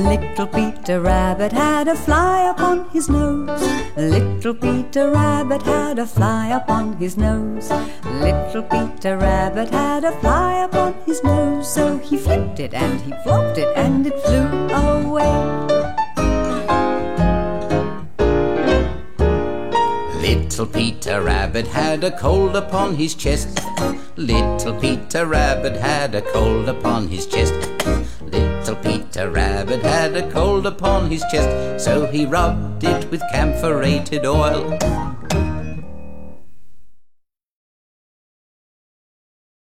Little Peter Rabbit had a fly upon his nose. Little Peter Rabbit had a fly upon his nose. Little Peter Rabbit had a fly upon his nose. So he flipped it and he flopped it and it flew away. Little Peter Rabbit had a cold upon his chest. Little Peter Rabbit had a cold upon his chest. Little Peter The rabbit had a cold upon his chest, so he rubbed it with camphorated oil.